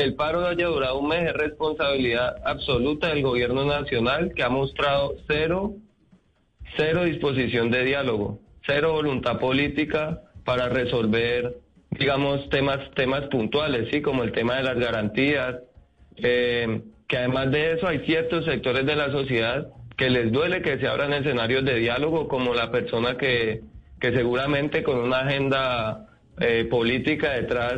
El paro no haya durado un mes es responsabilidad absoluta del gobierno nacional que ha mostrado cero, cero disposición de diálogo, cero voluntad política para resolver digamos, temas, temas puntuales, ¿sí? Como el tema de las garantías, eh, que además de eso hay ciertos sectores de la sociedad que les duele que se abran escenarios de diálogo, como la persona que, que seguramente con una agenda eh, política detrás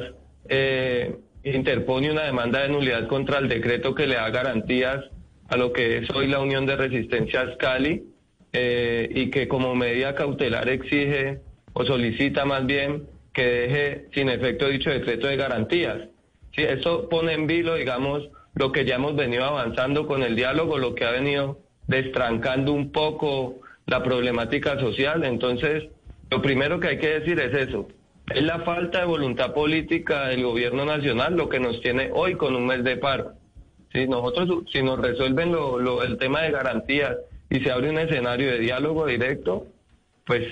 eh, interpone una demanda de nulidad contra el decreto que le da garantías a lo que es hoy la Unión de Resistencias Cali y que como medida cautelar exige o solicita más bien que deje sin efecto dicho decreto de garantías. Sí, eso pone en vilo, digamos, lo que ya hemos venido avanzando con el diálogo, lo que ha venido destrancando un poco la problemática social. Entonces, lo primero que hay que decir es eso. Es la falta de voluntad política del gobierno nacional lo que nos tiene hoy con un mes de paro. Si nosotros, si nos resuelven lo, el tema de garantías y se abre un escenario de diálogo directo, pues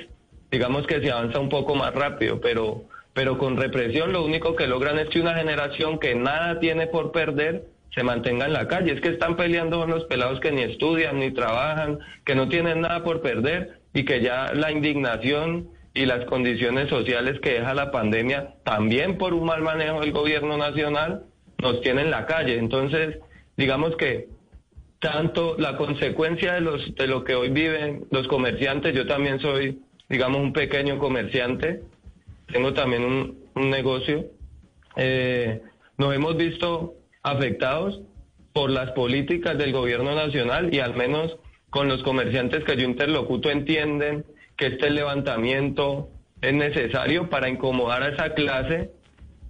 digamos que se avanza un poco más rápido, pero, pero con represión lo único que logran es que una generación que nada tiene por perder se mantenga en la calle. Es que están peleando con los pelados que ni estudian ni trabajan, que no tienen nada por perder y que ya la indignación y las condiciones sociales que deja la pandemia, también por un mal manejo del gobierno nacional, nos tienen en la calle. Entonces, digamos que tanto la consecuencia de, los, de lo que hoy viven los comerciantes, yo también soy digamos, un pequeño comerciante, tengo también un, negocio, eh, nos hemos visto afectados por las políticas del gobierno nacional y al menos con los comerciantes que yo interlocuto entienden que este levantamiento es necesario para incomodar a esa clase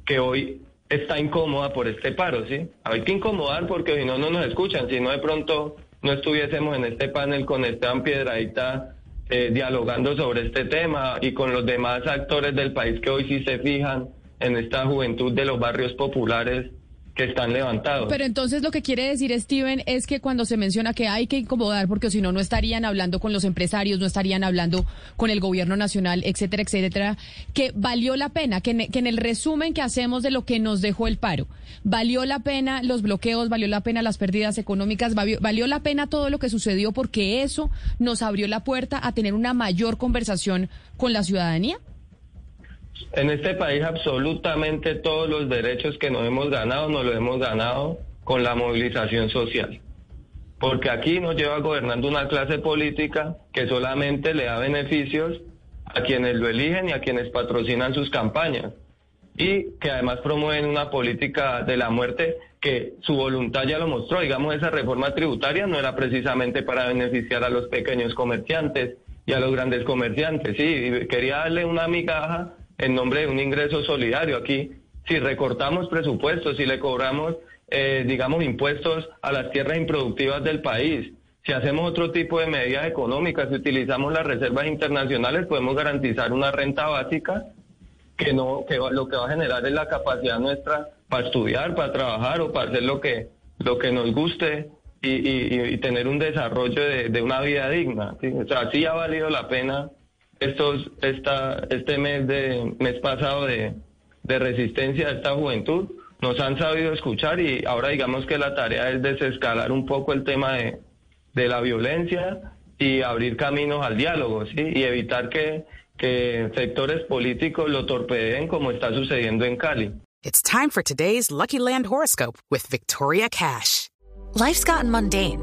que hoy está incómoda por este paro, ¿sí? Hay que incomodar porque si no, no nos escuchan, si no de pronto no estuviésemos en este panel con Esteban Piedradita eh, dialogando sobre este tema y con los demás actores del país que hoy sí se fijan en esta juventud de los barrios populares que están levantados. Pero entonces lo que quiere decir Steven es que cuando se menciona que hay que incomodar, porque si no, no estarían hablando con los empresarios, no estarían hablando con el gobierno nacional, etcétera, etcétera, que valió la pena, que en, el resumen que hacemos de lo que nos dejó el paro, valió la pena los bloqueos, valió la pena las pérdidas económicas, valió, valió la pena todo lo que sucedió porque eso nos abrió la puerta a tener una mayor conversación con la ciudadanía. En este país absolutamente todos los derechos que nos hemos ganado nos los hemos ganado con la movilización social. Porque aquí nos lleva gobernando una clase política que solamente le da beneficios a quienes lo eligen y a quienes patrocinan sus campañas. Y que además promueven una política de la muerte que su voluntad ya lo mostró. Digamos, esa reforma tributaria no era precisamente para beneficiar a los pequeños comerciantes y a los grandes comerciantes. Sí, quería darle una migaja en nombre de un ingreso solidario. Aquí, si recortamos presupuestos, si le cobramos, eh, digamos, impuestos a las tierras improductivas del país, si hacemos otro tipo de medidas económicas, si utilizamos las reservas internacionales, podemos garantizar una renta básica que no que lo que va a generar es la capacidad nuestra para estudiar, para trabajar o para hacer lo que lo que nos guste y, tener un desarrollo de, una vida digna. O sea, sí ha valido la pena estos, esta, este mes, de, mes pasado de, de resistencia a esta juventud, nos han sabido escuchar y ahora digamos que la tarea es desescalar un poco el tema de, de la violencia y abrir caminos al diálogo, ¿sí? Y evitar que, que sectores políticos lo torpedeen como está sucediendo en Cali. It's time for today's Lucky Land horoscope with Victoria Cash. Life's gotten mundane,